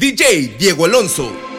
DJ Diego Alonso.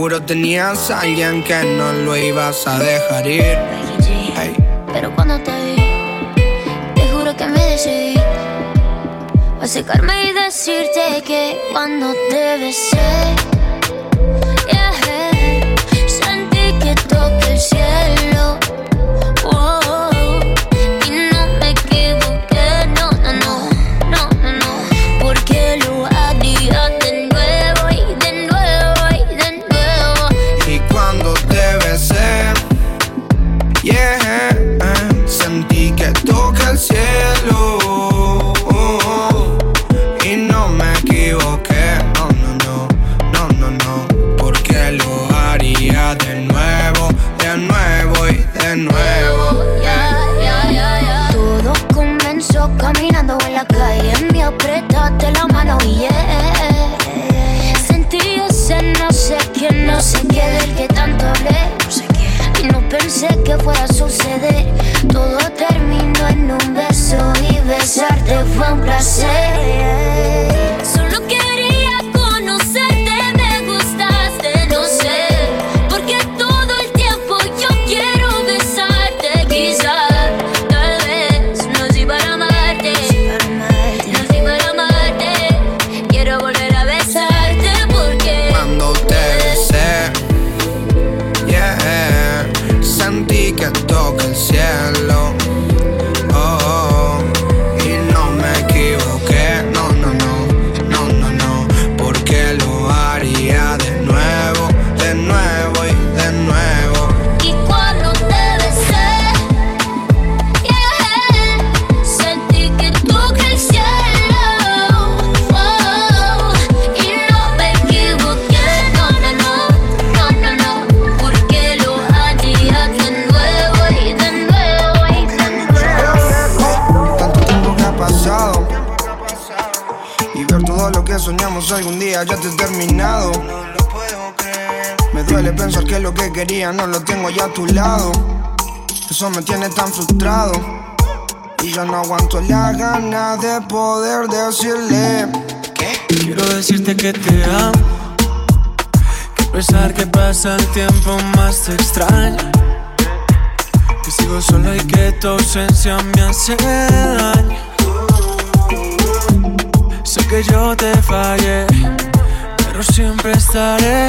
Seguro tenías a alguien que no lo ibas a dejar ir. Pero cuando te vi, te juro que me decidí a secarme y decirte que cuando te besé, sentí que toqué el cielo. pensé que fuera a suceder. Todo terminó en un beso y besarte fue un placer. che tocca il cielo quería no lo tengo ya a tu lado. Eso me tiene tan frustrado. Y yo no aguanto la gana de poder decirle ¿Qué? Quiero decirte que te amo. Que a pesar que pasa el tiempo más te extraño. Que sigo solo y que tu ausencia me hace daño. Sé que yo te fallé, pero siempre estaré.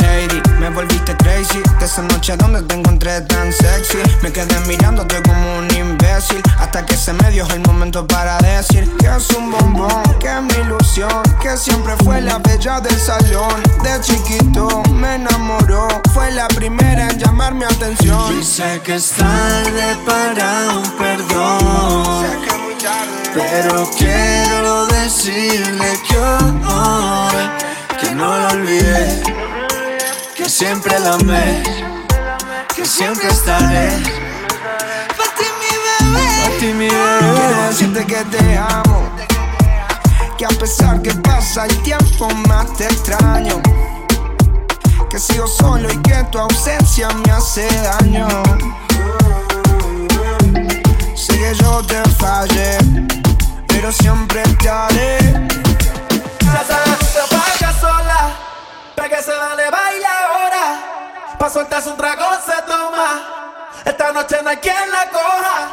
esa noche donde te encontré tan sexy. Me quedé mirándote como un imbécil. Hasta que se me dio el momento para decir que es un bombón, que es mi ilusión. Que siempre fue la bella del salón. De chiquito me enamoró. Fue la primera en llamar mi atención. Y sé que es tarde para un perdón. Sé que es muy tarde. Pero quiero decirle que hoy que no lo olvidé, que siempre la amé, que siempre estaré. Para ti, mi bebé. A ti mi Quiero bebé. decirte que te amo. Que a pesar que pasa el tiempo más te extraño. Que sigo solo y que tu ausencia me hace daño. Sé que yo te fallé, pero siempre te haré. Ya sabes, te vayas sola. Pégase, dale, baila ahora. Pa' soltarse un trago se toma. Esta noche no hay quien la coja.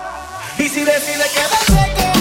Y si decide quedarse conmigo,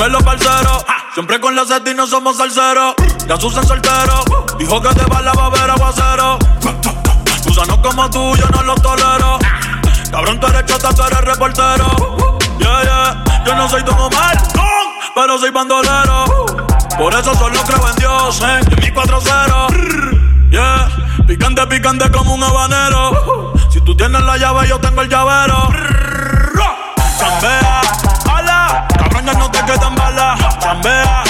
Dímelo, parcero. Siempre con la seta no somos salseros. Ya Susan soltero. Dijo que te va la babera aguacero. Gusano como tú, yo no lo tolero. Cabrón, tú eres chota, tú eres reportero. Yeah, yeah. Yo no soy Don Omar, pero soy bandolero. Por eso solo creo en Dios, eh. en mi 4-0. Yeah. Picante, picante como un habanero. Si tú tienes la llave, yo tengo el llavero. Chambea Cabrona, no te quedan balas. Chambea,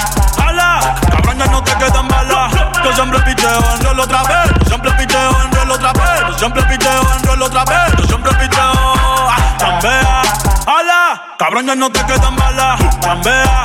ala. Cabrona, no te quedan balas. Yo siempre piteo en rol otra vez. Yo siempre piteo en rol otra vez. Yo siempre piteo en rol otra vez. Yo siempre piteo. Ah, chambea, ala. Cabrona, no te quedan balas. Chambea.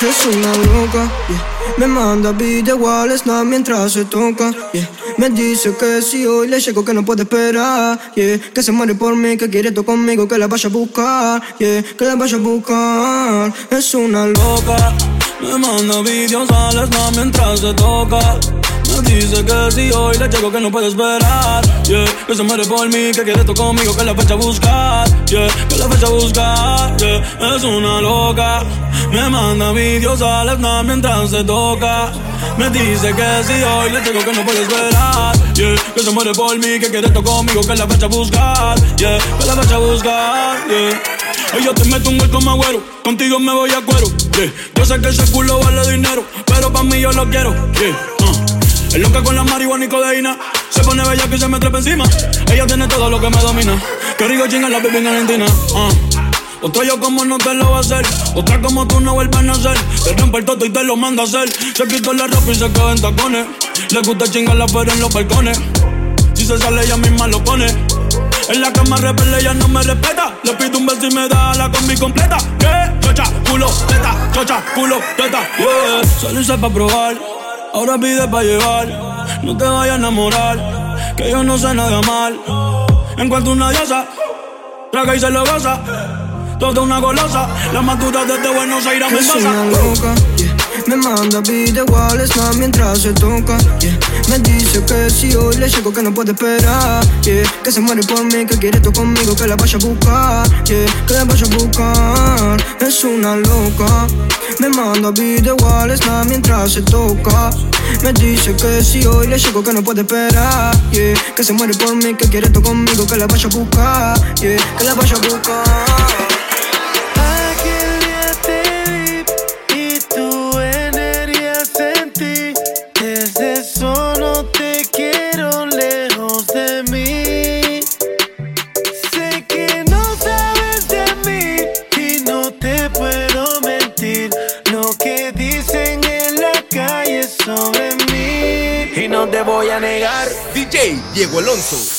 Es una loca, yeah. Me manda video igual snap mientras se toca, yeah. Me dice que si hoy le llego que no puede esperar, yeah. Que se muere por mí, que quiere todo conmigo, que la vaya a buscar, yeah. Que la vaya a buscar. Es una loca. Me manda videos al snap mientras se toca. Dice que si hoy le llego que no puede esperar. Yeah, que se muere por mí, que quiere esto conmigo, que la fecha a buscar. Yeah, que la fecha a buscar. Yeah, es una loca. Me manda videos al snap mientras se toca. Me dice que si hoy le llego que no puede esperar. Yeah, que se muere por mí, que quiere esto conmigo, que la fecha a buscar. Yeah, que la fecha a buscar. Yeah. Ella te mete un gol como agüero, contigo me voy a cuero. Yeah. Yo sé que ese culo vale dinero, pero pa' mí yo lo quiero. Yeah. Es loca con la marihuana y codeína. Se pone bella que se me trepa encima. Ella tiene todo lo que me domina. Que rico chinga la baby en Argentina. Otra yo como no te lo va a hacer. Otra como tú no vuelves a nacer. Te rompe el toto y te lo manda a hacer. Se quitó la ropa y se queda en tacones. Le gusta chingarla pero en los balcones. Si se sale ella misma lo pone. En la cama rebelde ella no me respeta. Le pido un beso y me da la combi completa. ¿Qué? Chocha, culo, teta, chocha, culo, teta. Yeah. Salirse pa' probar. Ahora pide pa' llevar. No te vayas a enamorar. Que yo no sé nada mal. En cuanto una diosa, traga y se lo goza. Toda una golosa. La madura desde Buenos Aires a Es Me manda video snap mientras se toca, yeah. Me dice que si hoy le llego que no puede esperar, yeah. Que se muere por mí, que quiere todo conmigo, que la vaya a buscar, yeah. Que la vaya a buscar. Es una loca. Me manda video snap mientras se toca. Me dice que si hoy le llego que no puede esperar. Que se muere por mí, que quiere todo conmigo, que la vaya a buscar. Que la vaya a buscar. Diego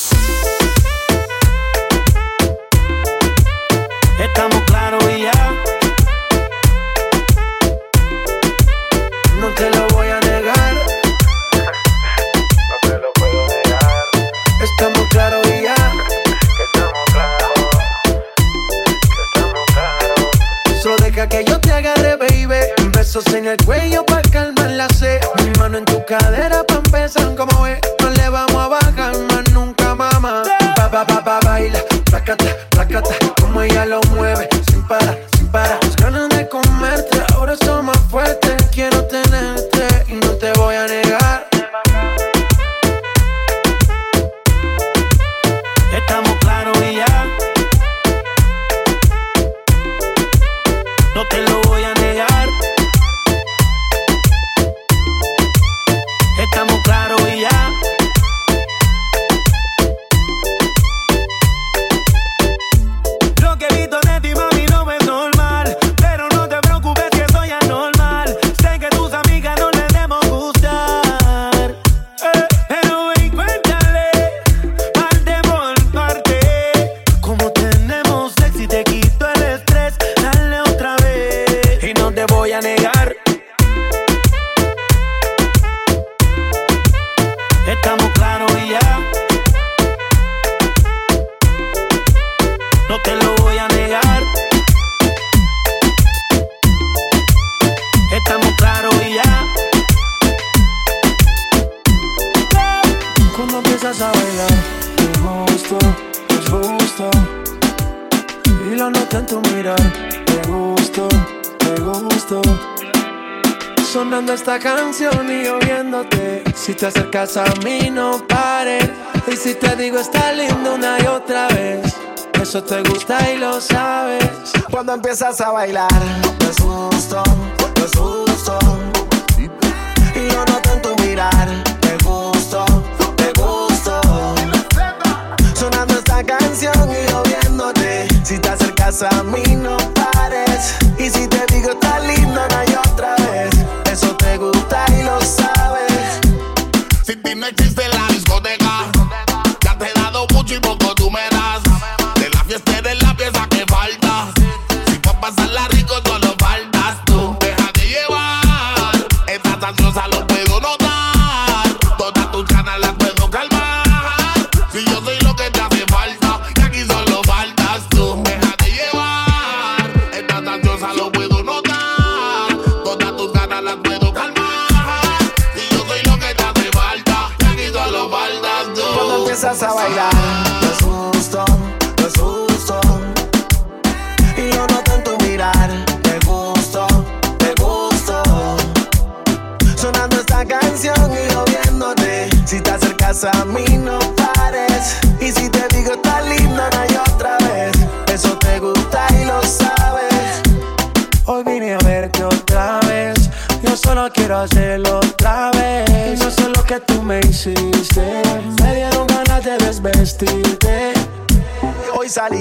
casa a mí no pares. Y si te digo está lindo una y otra vez, eso te gusta y lo sabes. Cuando empiezas a bailar, me susto, me susto. Y lo noto en tu mirar, te gusto, te gusto. Sonando esta canción y yo viéndote, si te acercas a mí.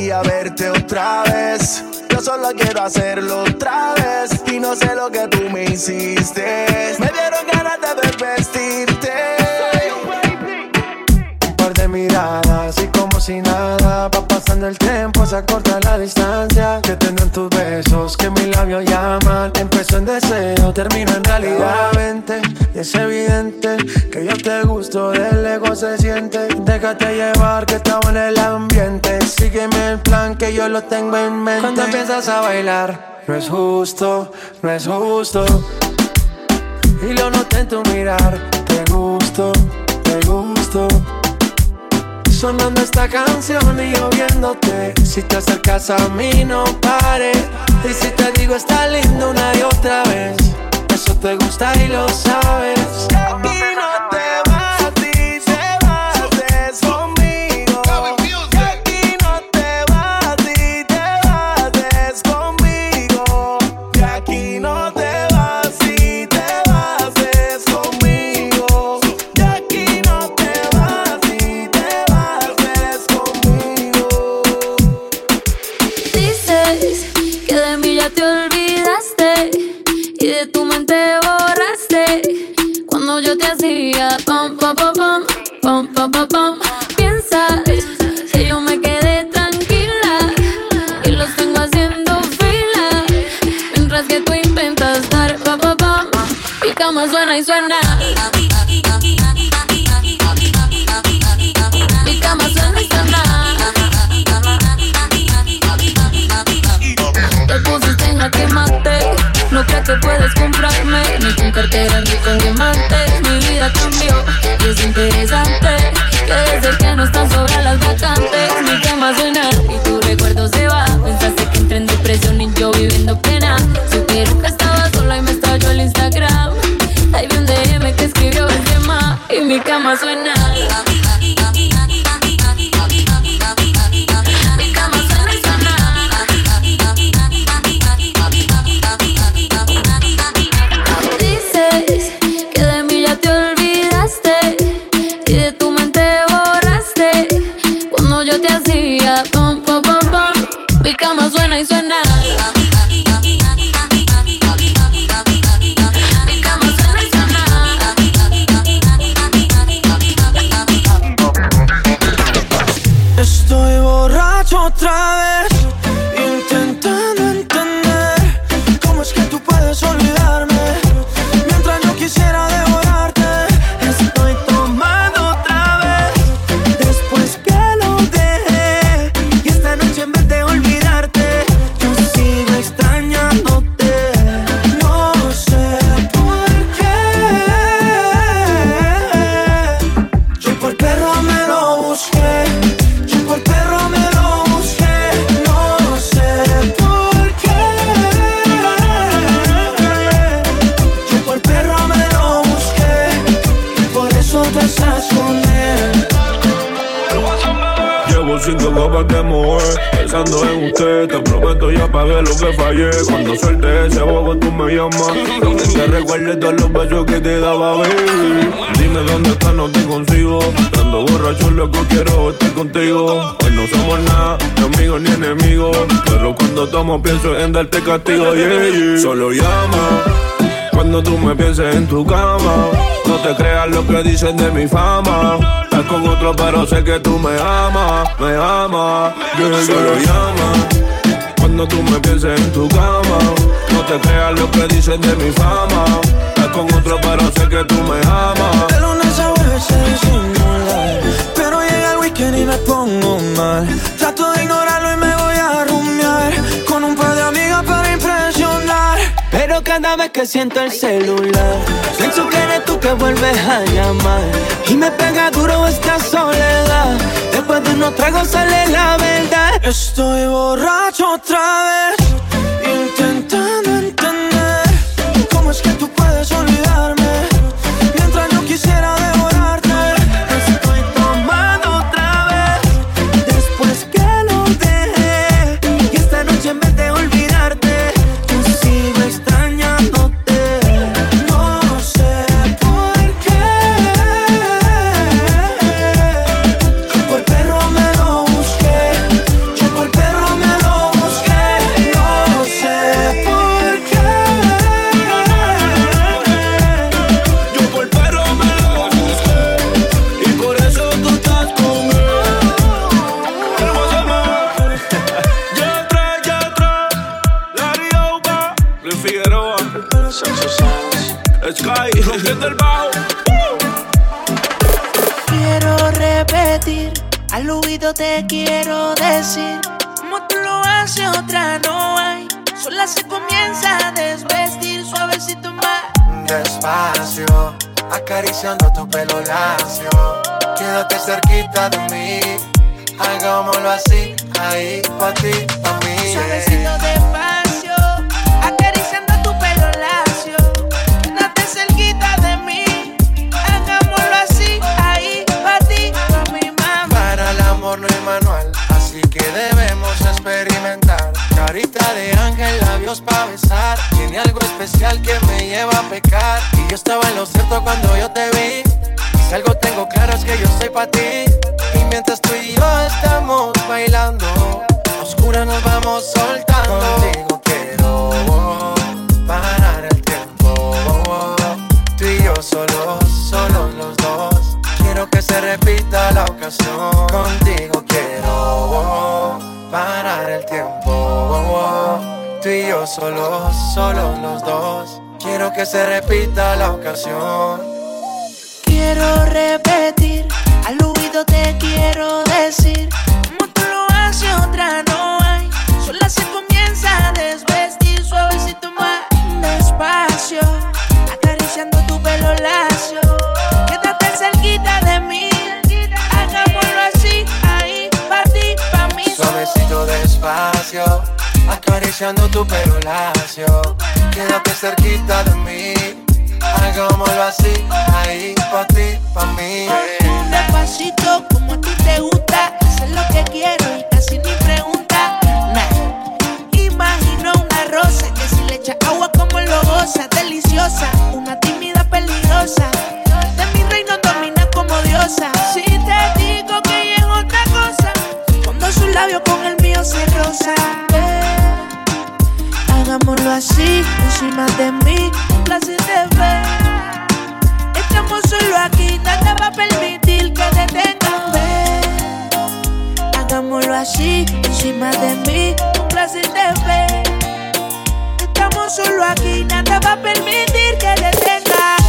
gustaría verte otra vez. Yo solo quiero hacerlo otra vez. Y no sé lo que tú me hiciste. Me dieron ganas de vestirte. Un par de miradas y como si nada. Va pasando el tiempo, se acorta la distancia. Que tendrán tus besos, que mis labios llaman. Empezó en deseo, termino en realidad. Vente, y es evidente que yo te gusto, del ego se siente. Déjate llevar, que estaba en el ambiente que yo lo tengo en mente. Cuando empiezas a bailar, no es justo, no es justo. Y lo noté en tu mirar, te gusto, te gusto. Sonando esta canción y yo viéndote. Si te acercas a mí, no pares. Y si te digo, está lindo una y otra vez. Eso te gusta y lo sabes. Mi cama suena. Que te daba, baby. Dime dónde estás, no te consigo. Ando borracho, loco, quiero estar contigo. Hoy no somos nada, ni amigos ni enemigos. Pero cuando tomo, pienso en darte castigo, yeah, yeah. Solo llama. Cuando tú me pienses en tu cama, no te creas lo que dicen de mi fama. Estás con otro, pero sé que tú me amas, me amas. Yeah. Solo llama. Cuando tú me pienses en tu cama, no te creas lo que dicen de mi fama. Estás con otro, pero sé que tú me amas. De lunes a veces disimular, pero llega el weekend y me pongo mal. Trato de ignorarlo y me voy a rumiar con un par de amigas para impresionar. Pero cada vez que siento el celular, pienso que eres tú que vuelves a llamar. Y me pega duro esta soledad. Después de unos tragos sale la verdad. Estoy borracho otra vez, te quiero decir, como tú lo haces otra no hay, sola se comienza a desvestir suavecito más. Despacio, acariciando tu pelo lacio. Quédate cerquita de mí. Hagámoslo así, ahí, pa' ti, pa' mí. Suavecito despacio, Carita de ángel, labios pa' besar. Tiene algo especial que me lleva a pecar. Y yo estaba en lo cierto cuando yo te vi. Si algo tengo claro es que yo soy pa' ti. Y mientras tú y yo estamos bailando, a oscuras nos vamos soltando. Contigo quiero parar el tiempo. Tú y yo solos, solos los dos. Quiero que se repita la ocasión. Contigo quiero parar el tiempo. Tú y yo solos, solos los dos. Quiero que se repita la ocasión. Quiero repetir, acariciando tu pelo. Quédate cerquita de mí. Hagámoslo así, ahí, pa' ti, pa' mí. Despacito, como a ti te gusta, hacer lo que quiero y casi ni pregunta. Nah. Imagino una rosa que si le echa agua como lo goza, deliciosa, una tímida peligrosa. De mi reino domina como diosa. Si te digo que ella es otra cosa, cuando su labio con el mío se roza. Hagámoslo así, encima de mí, un placer de ver. Estamos solo aquí, nada va a permitir que detengan ver. Hagámoslo así, encima de mí, un placer de ver. Estamos solo aquí, nada va a permitir que detengan.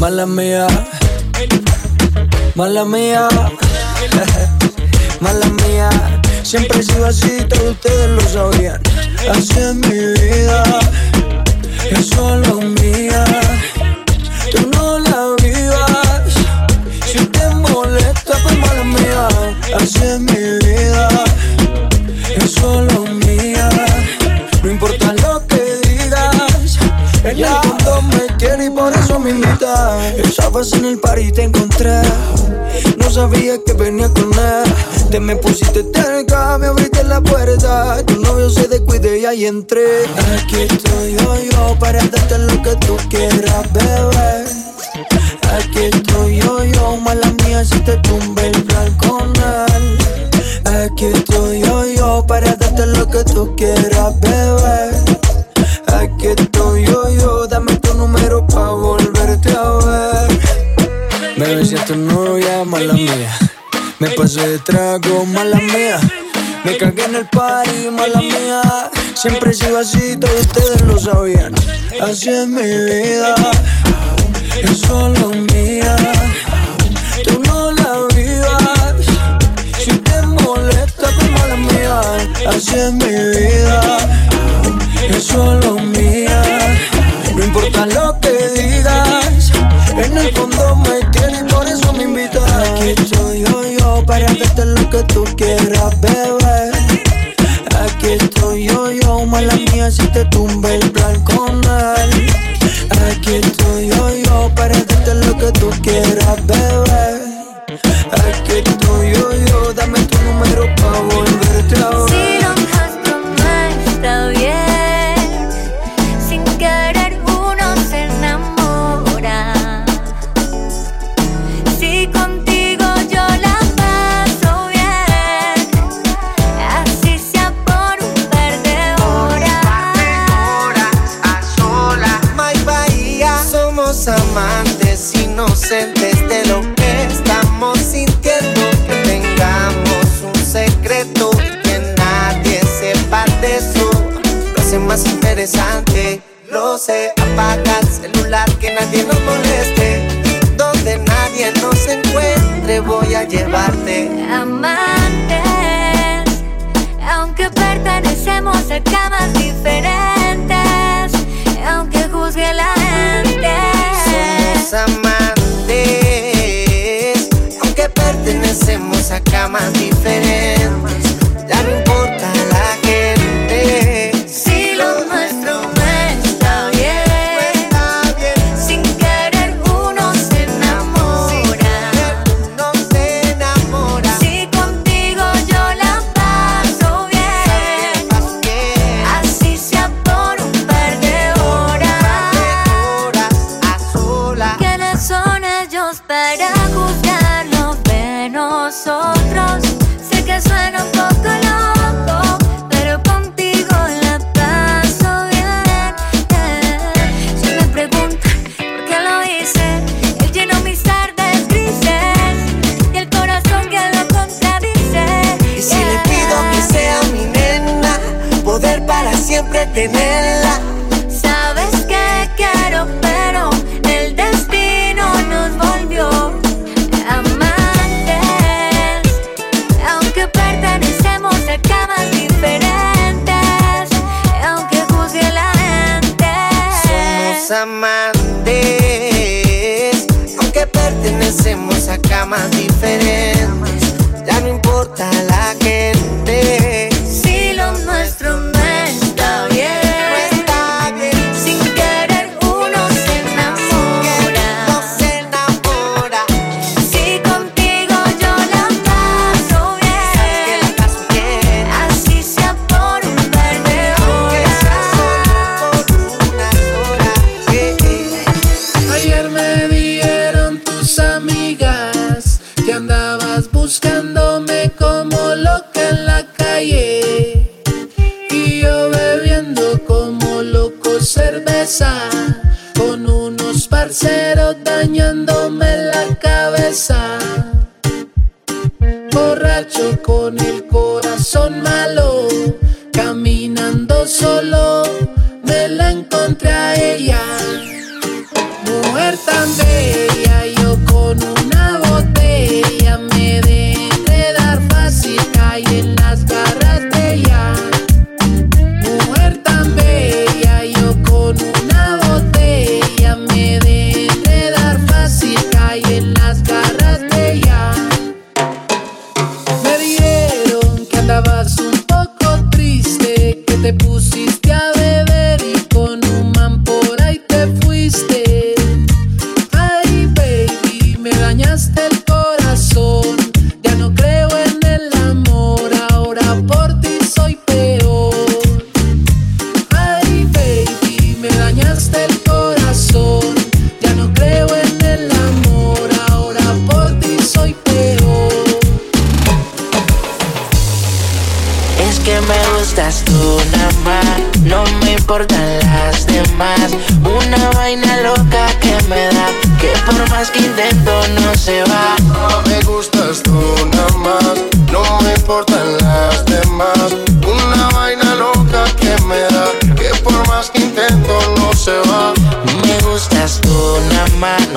Mala mía, mala mía, mala mía. Siempre he sido así, todos ustedes lo sabían. Así es mi vida, es solo mía. Tú no la vivas, si te molesta, pues mala mía. Así es mi invita. Estabas en el party y te encontré. No sabía que venía con él. Te me pusiste cerca, me abriste la puerta. Tu novio se descuide y ahí entré. Aquí estoy yo, yo, para darte lo que tú quieras, bebé. Aquí estoy yo, yo, mala mía, si te tumbe el plan con. Aquí estoy yo, yo, para darte lo que tú quieras, bebé. Es tu novia, mala mía. Me pasé de trago, mala mía. Me cagué en el party, mala mía. Siempre he así, todos ustedes lo sabían. Así es mi vida, es solo mía. Tú no la vivas, si te molesta, pues mala mía. Así es mi vida, es solo mía. No importa lo que digas, en el fondo me tienes, para darte lo que tú quieras, bebé. Aquí estoy yo, yo, mala mía, si te tumbe el plan con él. Aquí estoy yo, yo, para darte lo que tú quieras, bebé. Aquí se va.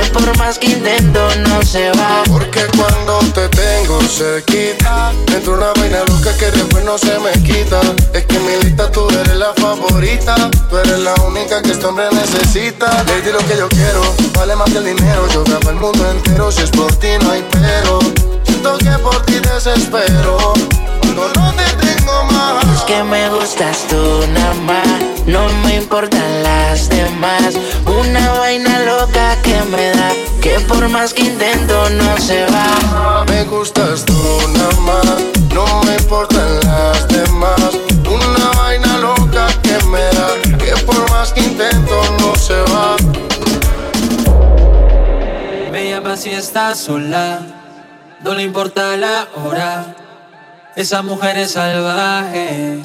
que por más que intento no se va. Porque cuando te tengo cerquita, dentro una vaina loca que después no se me quita. Es que en mi lista tú eres la favorita, tú eres la única que este hombre necesita. Lady, lo que yo quiero, vale más que el dinero. Yo grabo el mundo entero, si es por ti no hay pero. Siento que por ti desespero, cuando no te tengo más. Es que me gustas tú nada más, no me importan las demás. Una vaina loca que me da, que por más que intento no se va. Me gustas tú nada más, no me importan las demás. Una vaina loca que me da, que por más que intento no se va. Me llama si está sola, no le importa la hora. Esa mujer es salvaje,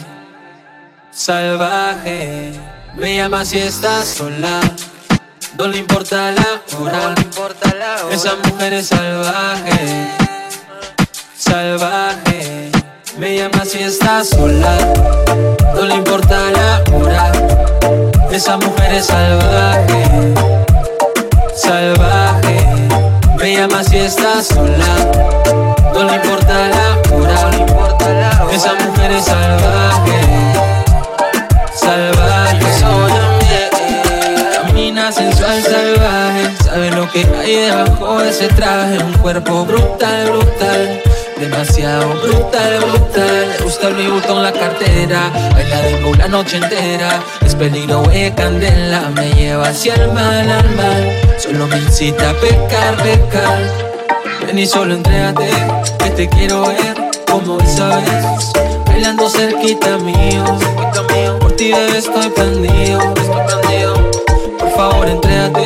salvaje. Me llama si está sola, no le importa la hora. Esa mujer es salvaje, salvaje. Me llama si está sola, no le importa la hora. Esa mujer es salvaje, salvaje. Me llama si está sola, no le importa la hora. Esa mujer es salvaje, salvaje. Camina sensual, salvaje. Sabe lo que hay debajo de ese traje. Un cuerpo brutal, brutal. Demasiado brutal, brutal. Le gusta el Vuitton, la cartera. Baila de la noche entera. Es peligro, de candela. Me lleva hacia el mal, al mal. Solo me incita a pecar, pecar. Ven y solo entrégate, que te quiero ver como esa vez. Bailando cerquita mío, por ti bebé estoy prendido. Por favor entrégate,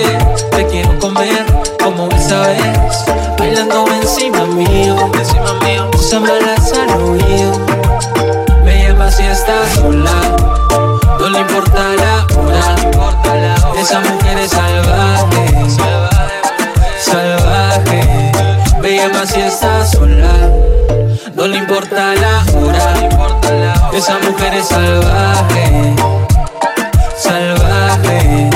te quiero comer como esa vez, bailando encima mío, encima mío, me al oído. Me llama si está sola, no le importa la hora, esa mujer importa la hora, esa mujer es salvaje, salvaje.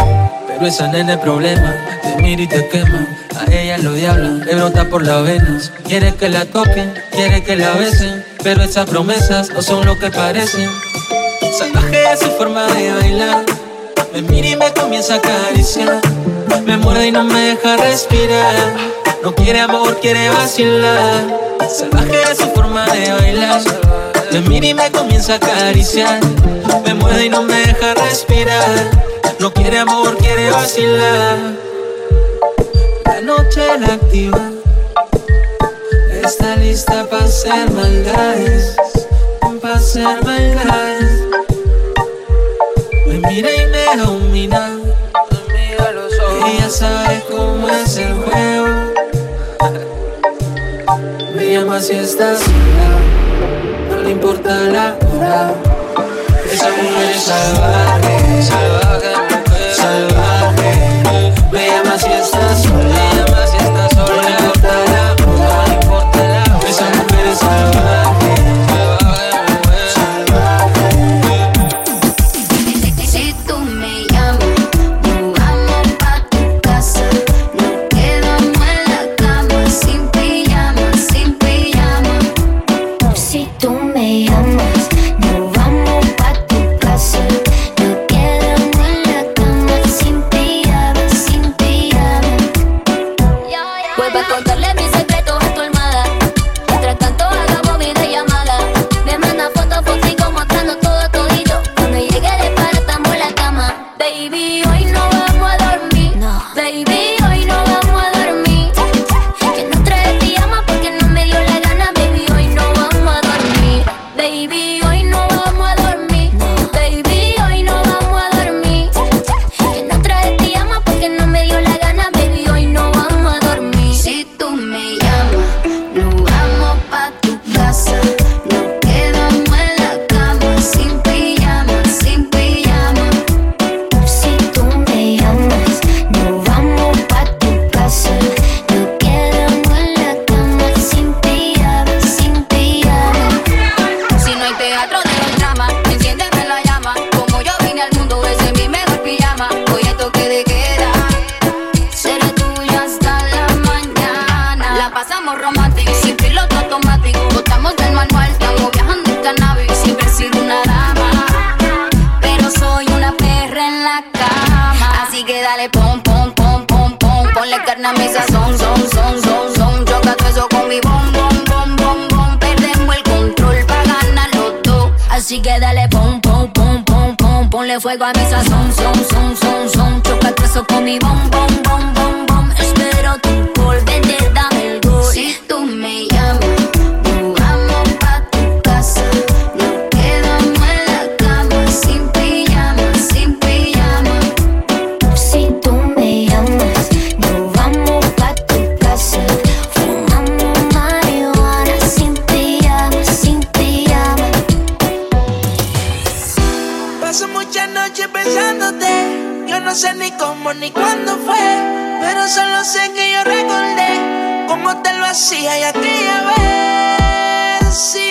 Pero esa nena es problema, te mira y te quema. A ella lo diablo le brota por las venas. Quiere que la toquen, quiere que la besen. Pero esas promesas no son lo que parecen. Salvaje es su forma de bailar. Me mira y me comienza a acariciar. Me muerde y no me deja respirar. No quiere amor, quiere vacilar. Salvaje es su forma de bailar. Me mira y me comienza a acariciar. Me muerde y no me deja respirar. No quiere amor, quiere vacilar. La noche la activa. Está lista para hacer maldades. Para hacer maldades. Me mira y me domina. Ella sabe cómo es el juego. Llama si está sola. No le importa la hora. Esa mujer es salvaje, salvaje, salvaje. Ponle carne a mi sazón, son, son, son, son. Choca todo eso con mi bom, bom, bom, bom, bom. Perdemos el control para ganar los dos. Así que dale pom, pom, pom, pom, pom. Ponle fuego a mi sazón, son, son, son, son. Choca todo eso con mi bom, bom, bom, bom, bom. Espero tu por vender, dame el gol. Si tú me no sé ni cómo ni cuándo fue. Pero solo sé que yo recordé cómo te lo hacía y aquella vez. Si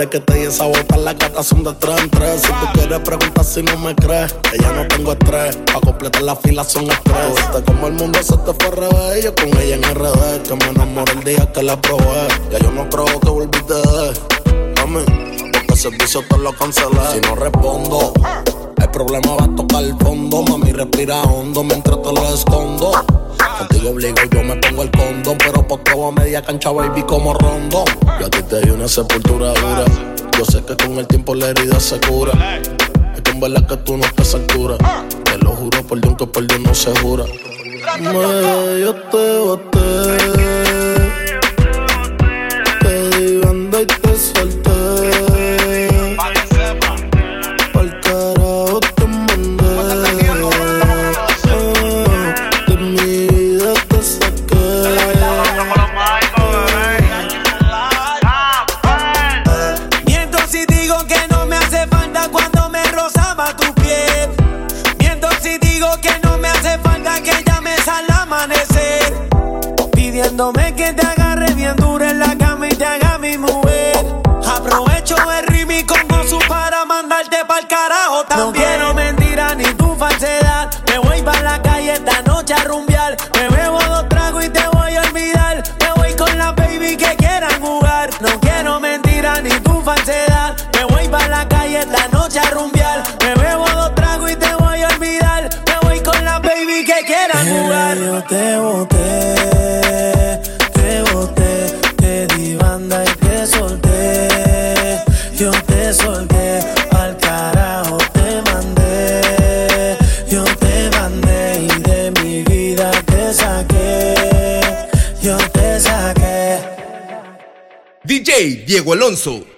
desde que te di esa bota, las gatas son de tres en tres. Si tú quieres preguntar si no me crees, que ya no tengo estrés. Pa' completar la fila son estrés. Como el mundo se te fue revés. Yo con ella en RD, que me enamoré el día que la probé. Ya yo no creo que volviste de. Mami, porque el servicio te lo cancelé. Si no respondo, problema va a tocar el fondo. Mami, respira hondo mientras te lo escondo. Contigo obligo, yo me pongo el condón. Pero por todo a media cancha, baby, como rondo. Yo a ti te di una sepultura dura. Yo sé que con el tiempo la herida se cura. Es que en verdad que tú no estás a altura. Te lo juro por Dios que por Dios no se jura. Me, yo te boté. A rumbear. Me bebo dos tragos y te voy a olvidar. Me voy con la baby que quieran jugar. Yo te boté, te boté, te di banda y te solté. Yo te solté, al carajo te mandé. Yo te mandé y de mi vida te saqué. Yo te saqué. DJ Diego Alonso.